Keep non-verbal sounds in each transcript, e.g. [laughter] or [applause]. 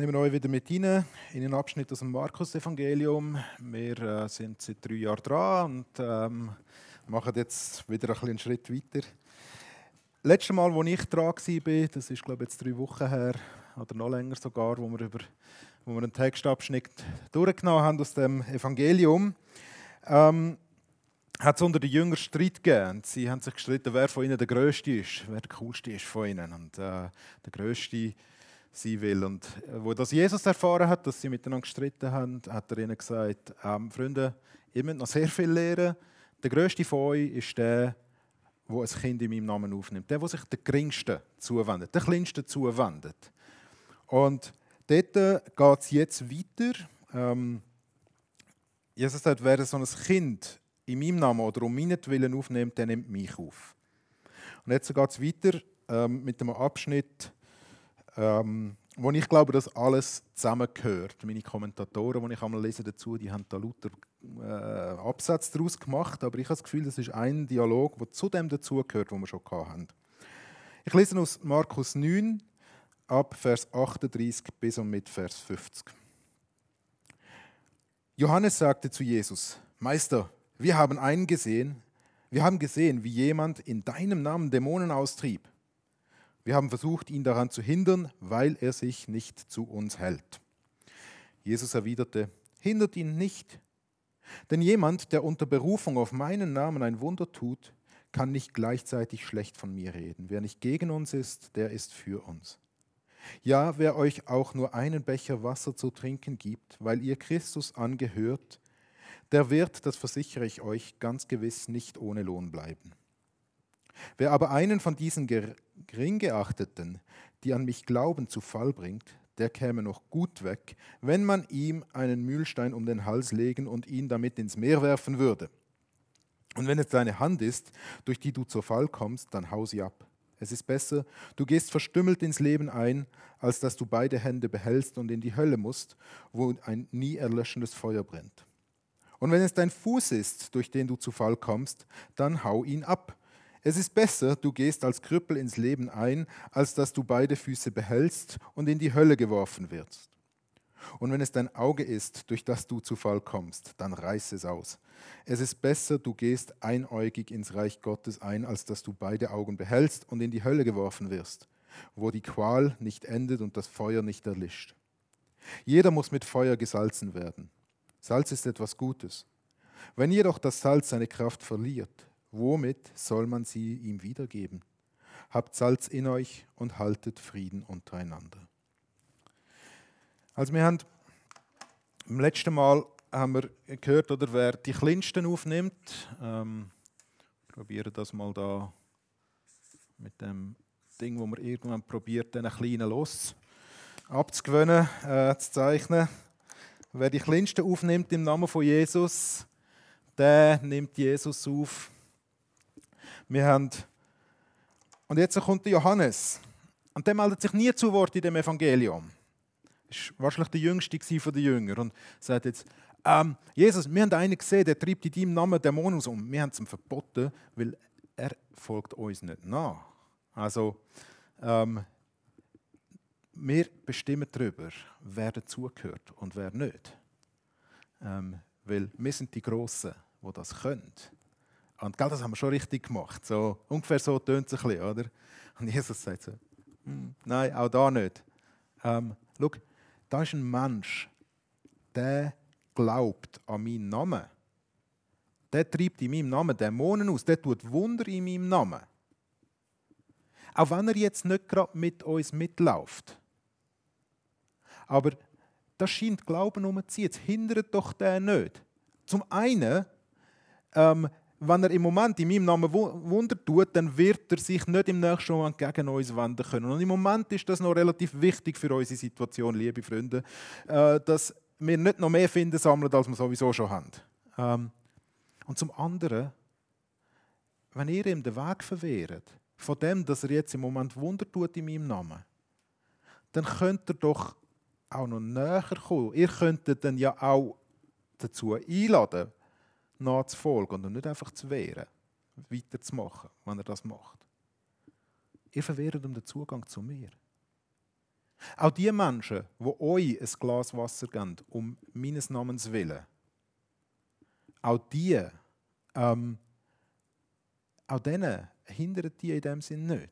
nehme euch wieder mit rein in einen Abschnitt aus dem Markus-Evangelium. Wir äh, sind seit drei Jahren dran und ähm, machen jetzt wieder ein einen Schritt weiter. Letztes Mal, als ich dran war, das ist glaube ich jetzt drei Wochen her oder noch länger sogar, wo wir, über, wo wir einen Textabschnitt durchgenommen haben aus dem Evangelium, ähm, hat es unter den Jüngern Streit gegeben. Sie haben sich gestritten, wer von ihnen der Größte ist, wer der Coolste ist von ihnen. Und äh, der Größte sein will. Und äh, wo das Jesus erfahren hat, dass sie miteinander gestritten haben, hat er ihnen gesagt, ähm, Freunde, ihr müsst noch sehr viel lernen. Der größte von euch ist der, der ein Kind in meinem Namen aufnimmt. Der, der sich der Geringsten zuwendet, der Kleinsten zuwendet. Und dort geht es jetzt weiter. Ähm, Jesus sagt, wer so ein Kind in meinem Namen oder um meinetwillen aufnimmt, der nimmt mich auf. Und jetzt geht es weiter ähm, mit dem Abschnitt, ähm, wo ich glaube, dass alles zusammengehört. Meine Kommentatoren, die ich einmal lese dazu, die haben da lauter äh, Absätze daraus gemacht, aber ich habe das Gefühl, das ist ein Dialog, der zu dem dazugehört, wo wir schon hatten. Ich lese aus Markus 9 ab Vers 38 bis und mit Vers 50. Johannes sagte zu Jesus: Meister, wir haben einen gesehen, wir haben gesehen, wie jemand in deinem Namen Dämonen austrieb wir haben versucht, ihn daran zu hindern, weil er sich nicht zu uns hält. Jesus erwiderte, hindert ihn nicht. Denn jemand, der unter Berufung auf meinen Namen ein Wunder tut, kann nicht gleichzeitig schlecht von mir reden. Wer nicht gegen uns ist, der ist für uns. Ja, wer euch auch nur einen Becher Wasser zu trinken gibt, weil ihr Christus angehört, der wird, das versichere ich euch, ganz gewiss nicht ohne Lohn bleiben. Wer aber einen von diesen Geringgeachteten, die an mich glauben, zu Fall bringt, der käme noch gut weg, wenn man ihm einen Mühlstein um den Hals legen und ihn damit ins Meer werfen würde. Und wenn es deine Hand ist, durch die du zur Fall kommst, dann hau sie ab. Es ist besser, du gehst verstümmelt ins Leben ein, als dass du beide Hände behältst und in die Hölle musst, wo ein nie erlöschendes Feuer brennt. Und wenn es dein Fuß ist, durch den du zu Fall kommst, dann hau ihn ab. Es ist besser, du gehst als Krüppel ins Leben ein, als dass du beide Füße behältst und in die Hölle geworfen wirst. Und wenn es dein Auge ist, durch das du zu Fall kommst, dann reiß es aus. Es ist besser, du gehst einäugig ins Reich Gottes ein, als dass du beide Augen behältst und in die Hölle geworfen wirst, wo die Qual nicht endet und das Feuer nicht erlischt. Jeder muss mit Feuer gesalzen werden. Salz ist etwas Gutes. Wenn jedoch das Salz seine Kraft verliert, womit soll man sie ihm wiedergeben? Habt Salz in euch und haltet Frieden untereinander. Also wir haben im letzten Mal haben wir gehört, oder wer die Kleinsten aufnimmt, ähm, probiere das mal da mit dem Ding, wo man irgendwann probiert, den kleinen los abzugewöhnen, äh, zu zeichnen. Wer die Kleinsten aufnimmt im Namen von Jesus, der nimmt Jesus auf wir haben und jetzt kommt der Johannes. Und der meldet sich nie zu Wort in dem Evangelium. War wahrscheinlich der Jüngste von den Jüngern und sagt jetzt, ähm, Jesus, wir haben einen gesehen, der treibt in deinem Namen Dämonen und wir haben es ihm verboten, weil er folgt uns nicht nach. Also, ähm, wir bestimmen darüber, wer dazugehört und wer nicht. Ähm, weil wir sind die Grossen, die das können. Und gell, das haben wir schon richtig gemacht. So, ungefähr so tönt es ein bisschen, oder? Und Jesus sagt so, hm, nein, auch da nicht. Ähm, schau, da ist ein Mensch, der glaubt an meinen Namen. Der treibt in meinem Namen Dämonen aus, der tut Wunder in meinem Namen. Auch wenn er jetzt nicht gerade mit uns mitläuft. Aber das scheint Glauben umzuziehen. Jetzt hindert doch der nicht. Zum einen ähm, wenn er im Moment in meinem Namen Wunder tut, dann wird er sich nicht im nächsten Moment gegen uns wenden können. Und im Moment ist das noch relativ wichtig für unsere Situation, liebe Freunde, äh, dass wir nicht noch mehr Finden sammeln, als wir sowieso schon haben. Ähm, und zum anderen, wenn ihr ihm den Weg verwehrt, von dem, dass er jetzt im Moment Wunder tut in meinem Namen, dann könnt ihr doch auch noch näher kommen. Ihr könntet dann ja auch dazu einladen, nachzufolgen und nicht einfach zu wehren, weiterzumachen, wenn er das macht. Ihr verwehrt ihm den Zugang zu mir. Auch die Menschen, die euch ein Glas Wasser geben, um meines Namens willen, auch die, ähm, auch denen hindert die in dem Sinn nicht.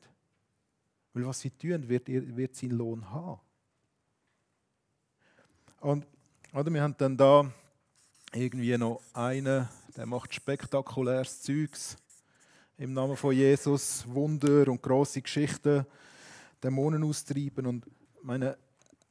Weil was sie tun, wird, wird seinen Lohn haben. Und oder, wir haben dann da irgendwie noch einen, der macht spektakuläres Zeugs im Namen von Jesus, Wunder und große Geschichten, Dämonen austreiben. Und meine,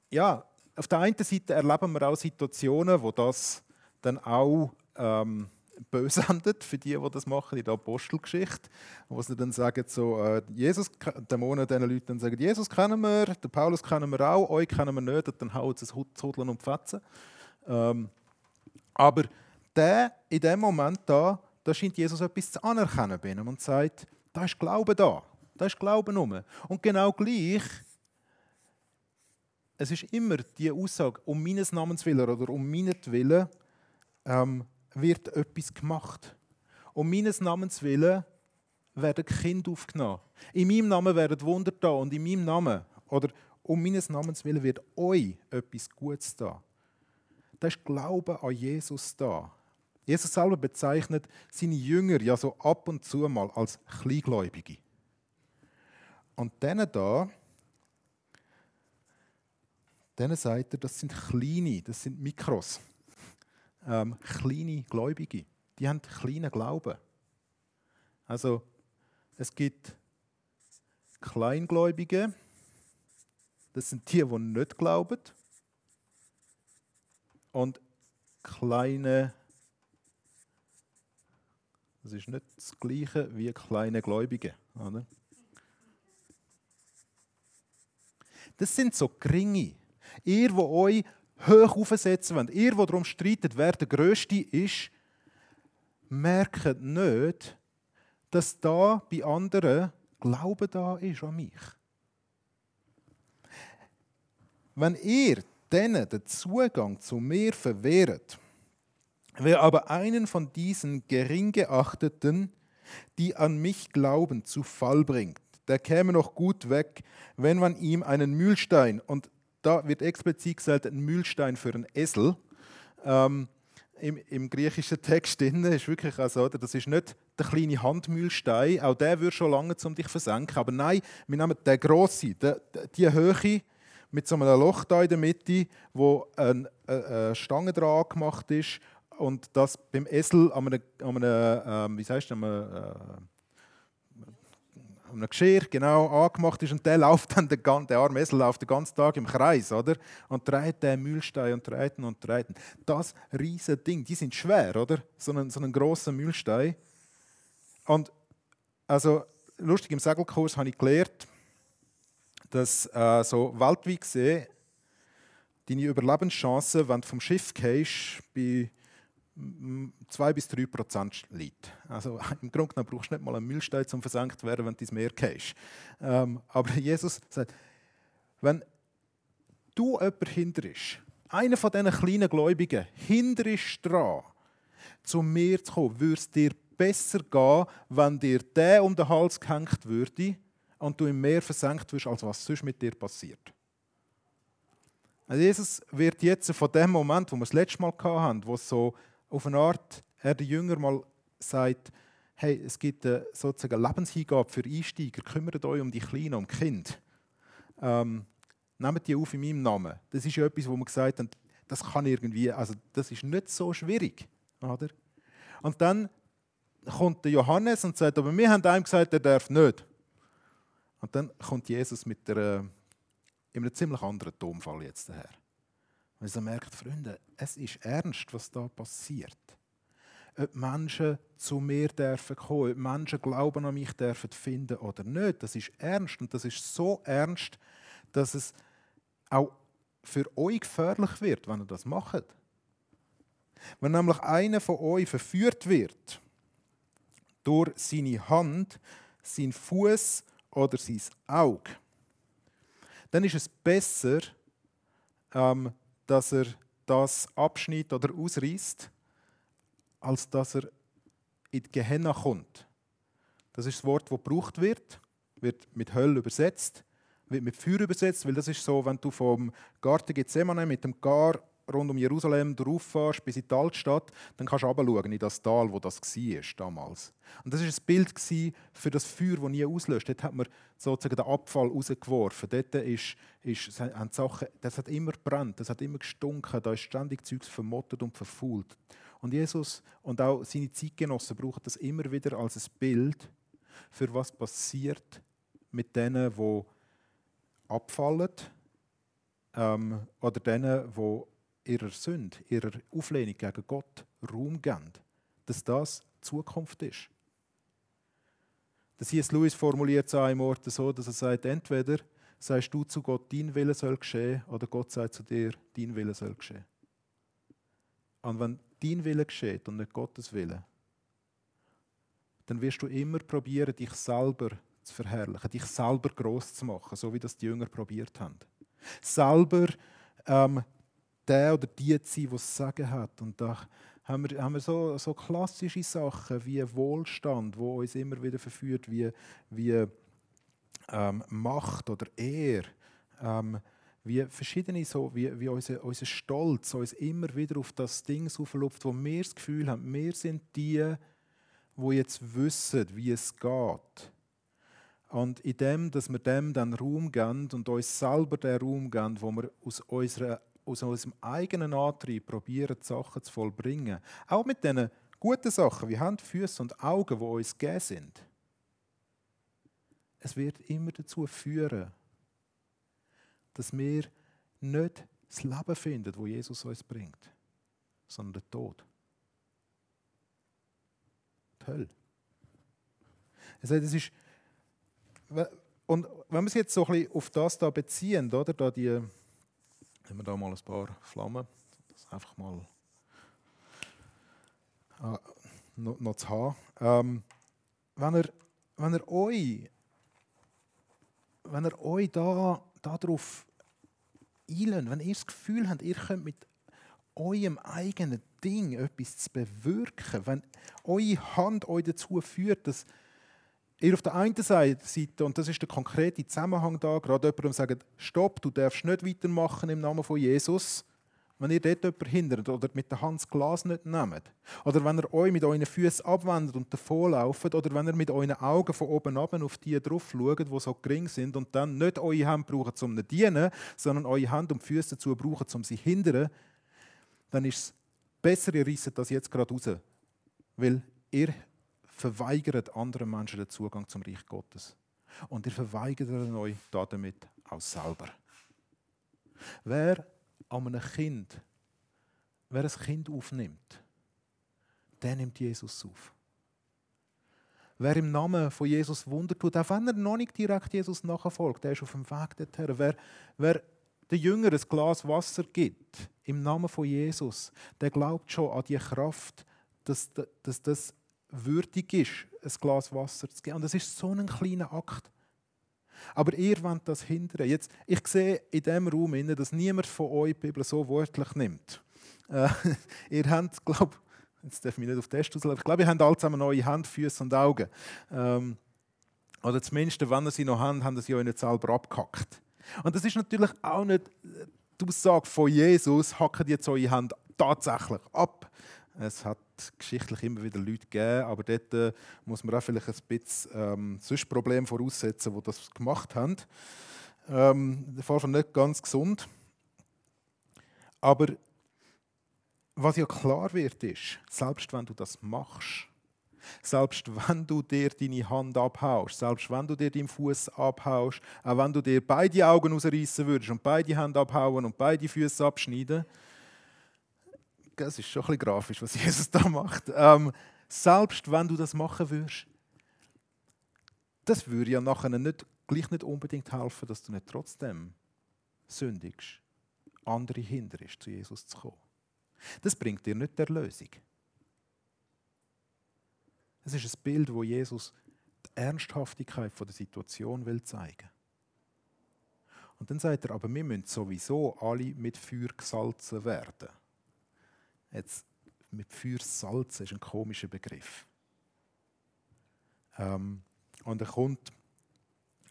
ja, auf der einen Seite erleben wir auch Situationen, wo das dann auch ähm, böse [laughs] endet für die, die das machen in der Apostelgeschichte, wo sie dann sagen, so, äh, Jesus, Dämonen diesen Leuten dann sagen, Jesus kennen wir, den Paulus kennen wir auch, euch kennen wir nicht, und dann hauen sie es Hudeln und Fetzen. Ähm, aber der, in dem Moment da, da scheint Jesus etwas zu anerkennen bei ihm und sagt, da ist Glaube da, da ist Glaube rum. Und genau gleich, es ist immer die Aussage, um meines Namens willen oder um meinetwillen ähm, wird etwas gemacht. Um meines Namens willen werden Kinder aufgenommen. In meinem Namen werden Wunder da und in meinem Namen oder um meines Namens willen wird euch etwas Gutes da. Da ist Glaube an Jesus da. Jesus selber bezeichnet seine Jünger ja so ab und zu mal als Kleingläubige. Und denen da, denen sagt er, das sind kleine, das sind Mikros. Ähm, kleine Gläubige. Die haben kleinen Glauben. Also, es gibt Kleingläubige, das sind die, die nicht glauben. Und kleine das ist nicht das Gleiche wie kleine Gläubige. Oder? Das sind so geringe. Ihr, wo euch hoch aufsetzen wollt, ihr, wo darum streitet, wer der Größte ist, merkt nicht, dass da bei anderen Glaube da ist an mich. Wenn ihr denen den Zugang zu mir verwehrt, Wer aber einen von diesen gering geachteten, die an mich glauben, zu Fall bringt, der käme noch gut weg, wenn man ihm einen Mühlstein, und da wird explizit gesagt, ein Mühlstein für einen Esel, ähm, im, im, griechischen Text drin ist wirklich also, das ist nicht der kleine Handmühlstein, auch der würde schon lange um dich versenken, aber nein, wir nehmen den grossen, die, die Höhe mit so einem Loch da in der Mitte, wo eine, eine Stange dran gemacht ist und das beim Esel an einem, an einem äh, wie an einem, äh, an einem Geschirr genau angemacht ist und der [laughs] läuft dann, der, der arme Esel läuft den ganzen Tag im Kreis, oder? Und dreht den Mühlstein und dreht ihn und dreht ihn. Das riesige Ding, die sind schwer, oder? So einen, so einen grossen Mühlstein. Und also, lustig, im Segelkurs habe ich gelernt, dass äh, so weltweit gesehen deine Überlebenschancen, wenn du vom Schiff gehst, bei 2 bis 3 Prozent liegt. Also [laughs] im Grunde genommen brauchst du nicht mal einen Müllstein, um versenkt zu werden, wenn du ins Meer gehst. Ähm, aber [laughs] Jesus sagt, wenn du jemanden hinterst, einer von diesen kleinen Gläubigen, hinterst dran, zu mir zu kommen, würde es dir besser gehen, wenn dir der um den Hals gehängt würde und du im Meer versenkt wirst, als was sonst mit dir passiert. Also Jesus wird jetzt von dem Moment, wo wir das letzte Mal hatten, wo so auf eine Art er den Jünger mal sagt, hey, es gibt eine, sozusagen Lebenshingabe für Einsteiger, kümmert euch um die Kleinen, um die Kinder. Ähm, nehmt die auf in meinem Namen. Das ist ja etwas, wo man gesagt hat, das kann irgendwie, also das ist nicht so schwierig. Oder? Und dann kommt der Johannes und sagt, aber wir haben einem gesagt, er darf nicht. Und dann kommt Jesus mit der, in einem ziemlich anderen Tonfall jetzt daher. Weil sie merkt, Freunde, es ist ernst, was da passiert. Ob Menschen zu mir dürfen kommen, ob Menschen Glauben an mich dürfen finden oder nicht, das ist ernst. Und das ist so ernst, dass es auch für euch gefährlich wird, wenn ihr das macht. Wenn nämlich einer von euch verführt wird durch seine Hand, sein Fuß oder sein Auge, dann ist es besser, ähm, dass er das abschneidet oder ausreißt, als dass er in die Gehenna kommt. Das ist das Wort, das gebraucht wird, wird mit Hölle übersetzt. wird mit Feuer übersetzt, weil das ist so, wenn du vom Garten Gethsemane mit dem Gar rund um Jerusalem fährst, bis in die Altstadt, dann kannst du runterschauen in das Tal, wo das war damals. Und das war ein Bild für das Feuer, das nie auslöst. Dort hat man sozusagen den Abfall rausgeworfen. Dort ist, ist, haben Sachen, das hat immer gebrannt, das hat immer gestunken, da ist ständig Zeugs vermottet und verfault. Und Jesus und auch seine Zeitgenossen brauchen das immer wieder als ein Bild für was passiert mit denen, die abfallen ähm, oder denen, die ihrer Sünde, ihrer Auflehnung gegen Gott Raum geben. Dass das Zukunft ist. Der C.S. Lewis formuliert es an einem Ort so, dass er sagt, entweder sagst du zu Gott, dein Wille soll geschehen, oder Gott sagt zu dir, dein Wille soll geschehen. Und wenn dein Wille geschieht und nicht Gottes Wille, dann wirst du immer probieren, dich selber zu verherrlichen, dich selber groß zu machen, so wie das die Jünger probiert haben. Selber ähm, der oder die zu sein, der es Sagen hat. Und da haben wir, haben wir so, so klassische Sachen wie Wohlstand, wo uns immer wieder verführt, wie, wie ähm, Macht oder Ehr. Ähm, wie verschiedene so, wie, wie unser, unser Stolz uns immer wieder auf das Ding auflupft, wo wir das Gefühl haben, wir sind die, wo jetzt wissen, wie es geht. Und in dem, dass wir dem dann Raum geben und uns selber den Raum geben, wo wir aus, unserer, aus unserem eigenen Antrieb probieren, Sachen zu vollbringen. Auch mit diesen guten Sachen wie Hand, Füße und Augen, die uns gegeben sind. Es wird immer dazu führen, dass wir nicht das Leben finden, wo Jesus uns bringt, sondern den Tod. Die Hölle. Er sagt, es ist, und wenn wir es jetzt so ein bisschen auf das da beziehen, oder, da die, nehmen wir da mal ein paar Flammen, das einfach mal ah, noch, noch, zu haben. Ähm, wenn, er, wenn er euch, wenn er euch da, darauf einlässt, wenn ihr das Gefühl habt, ihr könnt mit eurem eigenen Ding etwas zu bewirken, wenn eure Hand euch dazu führt, dass ihr auf der einen Seite, und das ist der konkrete Zusammenhang da, gerade jemandem sagt, stopp, du darfst nicht weitermachen im Namen von Jesus, wenn ihr dort jemanden hindert oder mit der Hand das Glas nicht nehmt, oder wenn ihr euch mit euren Füßen abwendet und davonlauft, oder wenn ihr mit euren Augen von oben ab auf die drauf schaut, die so gering sind, und dann nicht eure Hände braucht, um zu dienen, sondern eure Hände und Füße dazu brauchen, um sie zu hindern, dann ist es besser, ihr reisset das jetzt gerade raus. Weil ihr verweigert anderen Menschen den Zugang zum Reich Gottes. Und ihr verweigert euch damit auch selber. Wer an einem Kind, wer ein Kind aufnimmt, der nimmt Jesus auf. Wer im Namen von Jesus Wunder tut, auch wenn er noch nicht direkt Jesus nachfolgt, der ist auf dem Weg dorthin. Wer, wer der Jünger ein Glas Wasser gibt, im Namen von Jesus, der glaubt schon an die Kraft, dass, dass das würdig ist, ein Glas Wasser zu geben. Und das ist so ein kleiner Akt. Aber ihr wollt das hindern. Jetzt, ich sehe in diesem Raum, dass niemand von euch die Bibel so wörtlich nimmt. Äh, [laughs] ihr habt, glaube jetzt darf ich mich nicht auf Test auslaufen, ich glaube, ihr habt alle zusammen neue Hände, Füße und Augen. Ähm, oder zumindest, wenn ihr sie noch habt, haben sie euch nicht selber abgehackt. Und das ist natürlich auch nicht die Aussage von Jesus, hacken jetzt eure Hände tatsächlich ab. Es hat geschichtlich immer wieder Leute gegeben, aber dort äh, muss man auch vielleicht ein bisschen ähm, Problem voraussetzen, die das gemacht haben. Ähm, der Fall nicht ganz gesund. Aber was ja klar wird, ist, selbst wenn du das machst, selbst wenn du dir deine Hand abhaust, selbst wenn du dir deinen Fuß abhaust, auch wenn du dir beide Augen rausreißen würdest und beide Hände abhauen und beide Füße abschneiden, das ist schon ein grafisch, was [laughs] Jesus da macht. Ähm, selbst wenn du das machen würdest, das würde ja nachher nicht, gleich nicht unbedingt helfen, dass du nicht trotzdem sündigst, andere hinderst, zu Jesus zu kommen. Das bringt dir nicht die Erlösung. Es ist ein Bild, wo Jesus die Ernsthaftigkeit der Situation will zeigen. Und dann sagt er, aber wir müssen sowieso alle mit Feuer gesalzen werden. Jetzt, mit Feuer salzen ist ein komischer Begriff. Ähm, und er kommt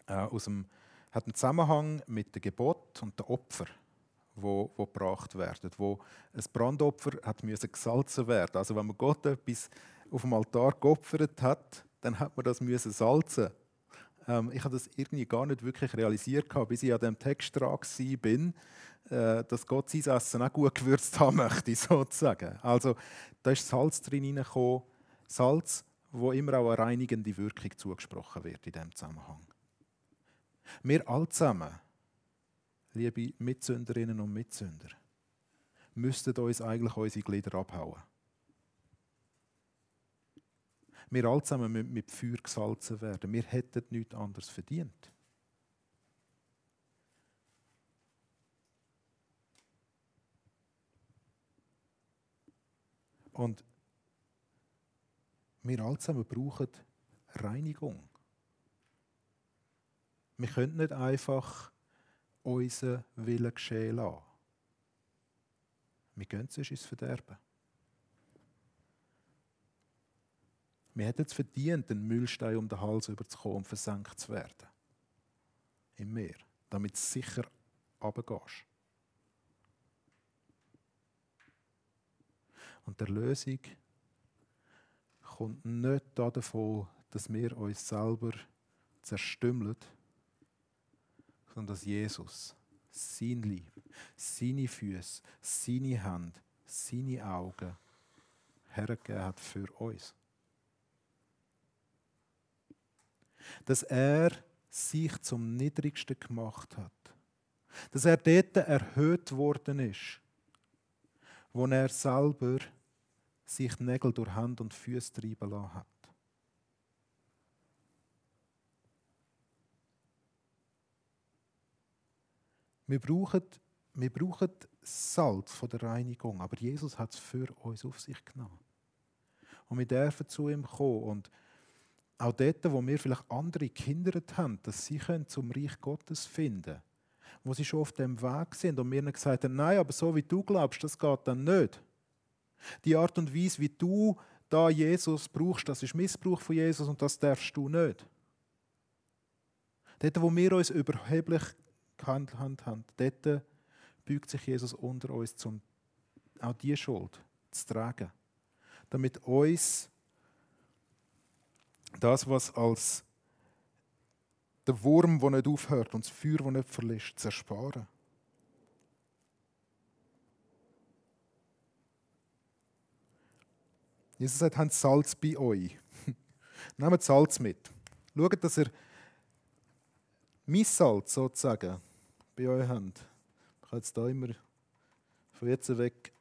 äh, aus dem hat einen Zusammenhang mit dem Gebot und dem Opfer, wo, wo gebracht werden, wo ein Brandopfer hat müssen gesalzen werden. Also wenn man Gott etwas auf dem Altar geopfert hat, dann hat man das müssen salzen. Ähm, ich habe das irgendwie gar nicht wirklich realisiert, bis ich an dem Text dran bin, äh, dass Gott sein Essen auch gut gewürzt haben [laughs] möchte, sozusagen. Also da ist Salz drin hineingekommen, Salz, wo immer auch eine reinigende Wirkung zugesprochen wird in diesem Zusammenhang. Wir alle zusammen, liebe Mitsünderinnen und Mitsünder, müssten uns eigentlich unsere Glieder abhauen. Wir alle zusammen müssen mit Feuer gesalzen werden. Wir hätten nichts anderes verdient. Und wir alle zusammen brauchen Reinigung. Wir können nicht einfach unseren Willen geschehen lassen. Wir gehen sonst ins Verderben. Wir hätten es verdient, den Müllstein um den Hals überzukommen und versenkt zu werden. Im Meer, damit du sicher runtergehst. Und der Lösung kommt nicht davon, dass wir uns selber zerstümmeln, sondern dass Jesus sein Lieb, seine Füße, seine Hände, seine Augen hergegeben hat für uns. Dass er sich zum Niedrigsten gemacht hat. Dass er dort erhöht worden ist, wo er selber sich Nägel durch Hand und Füße treiben lassen hat. Wir brauchen, wir brauchen Salz von der Reinigung, aber Jesus hat es für uns auf sich genommen. Und wir dürfen zu ihm kommen und auch dort, wo wir vielleicht andere gehindert haben, dass sie zum Reich Gottes finden können, wo sie schon auf dem Weg sind und mir gesagt haben, nein, aber so wie du glaubst, das geht dann nicht. Die Art und Weise, wie du da Jesus brauchst, das ist Missbrauch von Jesus und das darfst du nicht. Dort, wo wir uns überheblich gehandelt haben, dort beugt sich Jesus unter uns, um auch diese Schuld zu tragen. Damit uns das, was als der Wurm, der nicht aufhört und das Feuer, das nicht verlässt, zersparen. Jesus sagt, habt Salz bei euch. [laughs] Nehmt Salz mit. Schaut, dass ihr mein Salz sozusagen bei euch habt. Ich habe jetzt da immer von jetzt weg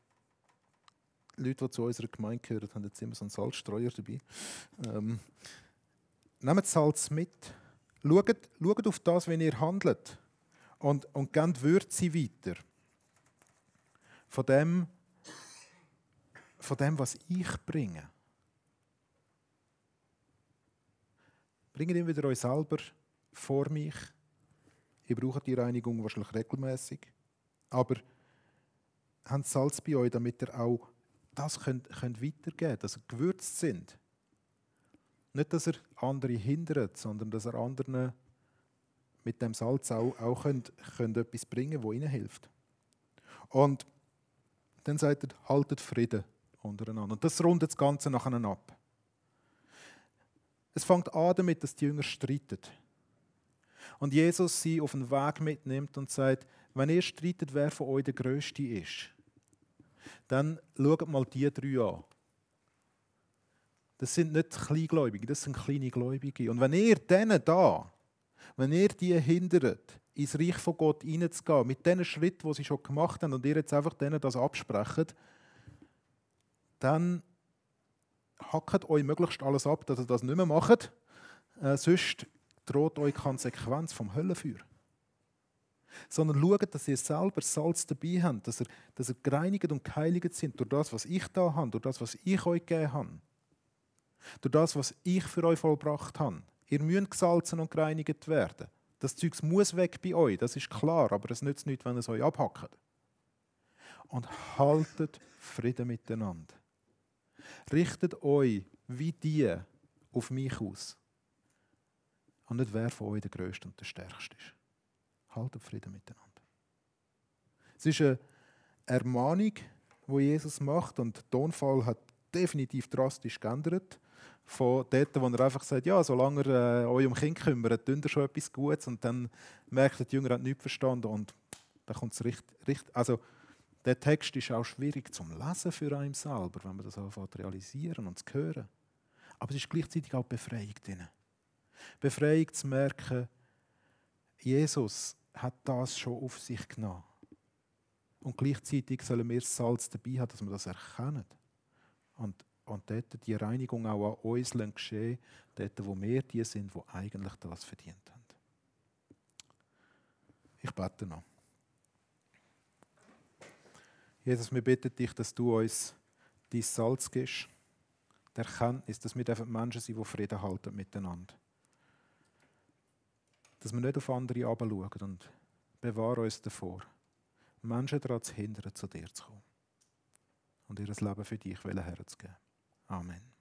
Leute, die zu unserer Gemeinde gehören, haben jetzt immer so einen Salzstreuer dabei. Ähm, nehmt Salz mit. Schaut, schaut auf das, wenn ihr handelt. Und, und gebt Würze weiter. Von dem, von dem, was ich bringe. Bringt ihn wieder euch selber vor mich. Ihr braucht die Reinigung wahrscheinlich regelmäßig. Aber habt Salz bei euch, damit ihr auch das könnt, könnt weitergeben könnt, dass ihr gewürzt sind. Nicht, dass er andere hindert, sondern dass er anderen mit dem Salz auch, auch könnt, könnt etwas bringen wo ihnen hilft. Und dann sagt er, haltet Frieden untereinander. Und das rundet das Ganze nachher ab. Es fängt an damit, dass die Jünger streiten. Und Jesus sie auf den Weg mitnimmt und sagt, wenn ihr streitet, wer von euch der Größte ist, dann schaut mal die drei an. Das sind nicht Kleingläubige, das sind kleine Gläubige. Und wenn ihr denen da, wenn ihr die hindert, ins Reich von Gott hineinzugehen, mit den Schritten, die sie schon gemacht haben, und ihr jetzt einfach denen das absprecht, dann hackt euch möglichst alles ab, dass ihr das nicht mehr macht. Äh, sonst droht euch Konsequenz vom Höllenfeuer. Sondern schaut, dass ihr selber Salz dabei habt, dass ihr, dass ihr gereinigt und geheiligt sind durch das, was ich da habe, durch das, was ich euch gegeben habe. Durch das, was ich für euch vollbracht habe. Ihr müsst gesalzen und gereinigt werden. Das Zeug muss weg bei euch, das ist klar, aber es nützt nichts, wenn es euch abhackt. Und haltet Frieden miteinander. Richtet euch wie die auf mich aus. Und nicht wer von euch der Größte und der Stärkste ist. Haltet Frieden miteinander. Es ist eine Ermahnung, die Jesus macht und der Tonfall hat definitiv drastisch geändert. Von dort, wo er einfach sagt, ja, solange ihr äh, euch um Kind kümmert, tut ihr schon etwas Gutes und dann merkt er, die Jünger haben nichts verstanden und dann kommt es richtig, richtig, also der Text ist auch schwierig zum Lesen für einen selber, wenn man das anfängt realisieren und zu hören. Aber es ist gleichzeitig auch Befreiung drin. Befreiung zu merken, Jesus hat das schon auf sich genommen. Und gleichzeitig sollen wir das Salz dabei haben, dass wir das erkennen. Und, und dort die Reinigung auch an uns geschehen, dort, wo wir die sind, die eigentlich das verdient haben. Ich bete noch. Jesus, wir bitten dich, dass du uns dein Salz gibst, die Erkenntnis, dass wir Menschen sind, die Frieden halten miteinander. Dass wir nicht auf andere herabschauen und bewahre uns davor, Menschen daran zu hindern, zu dir zu kommen und ihr Leben für dich herzugeben. Amen.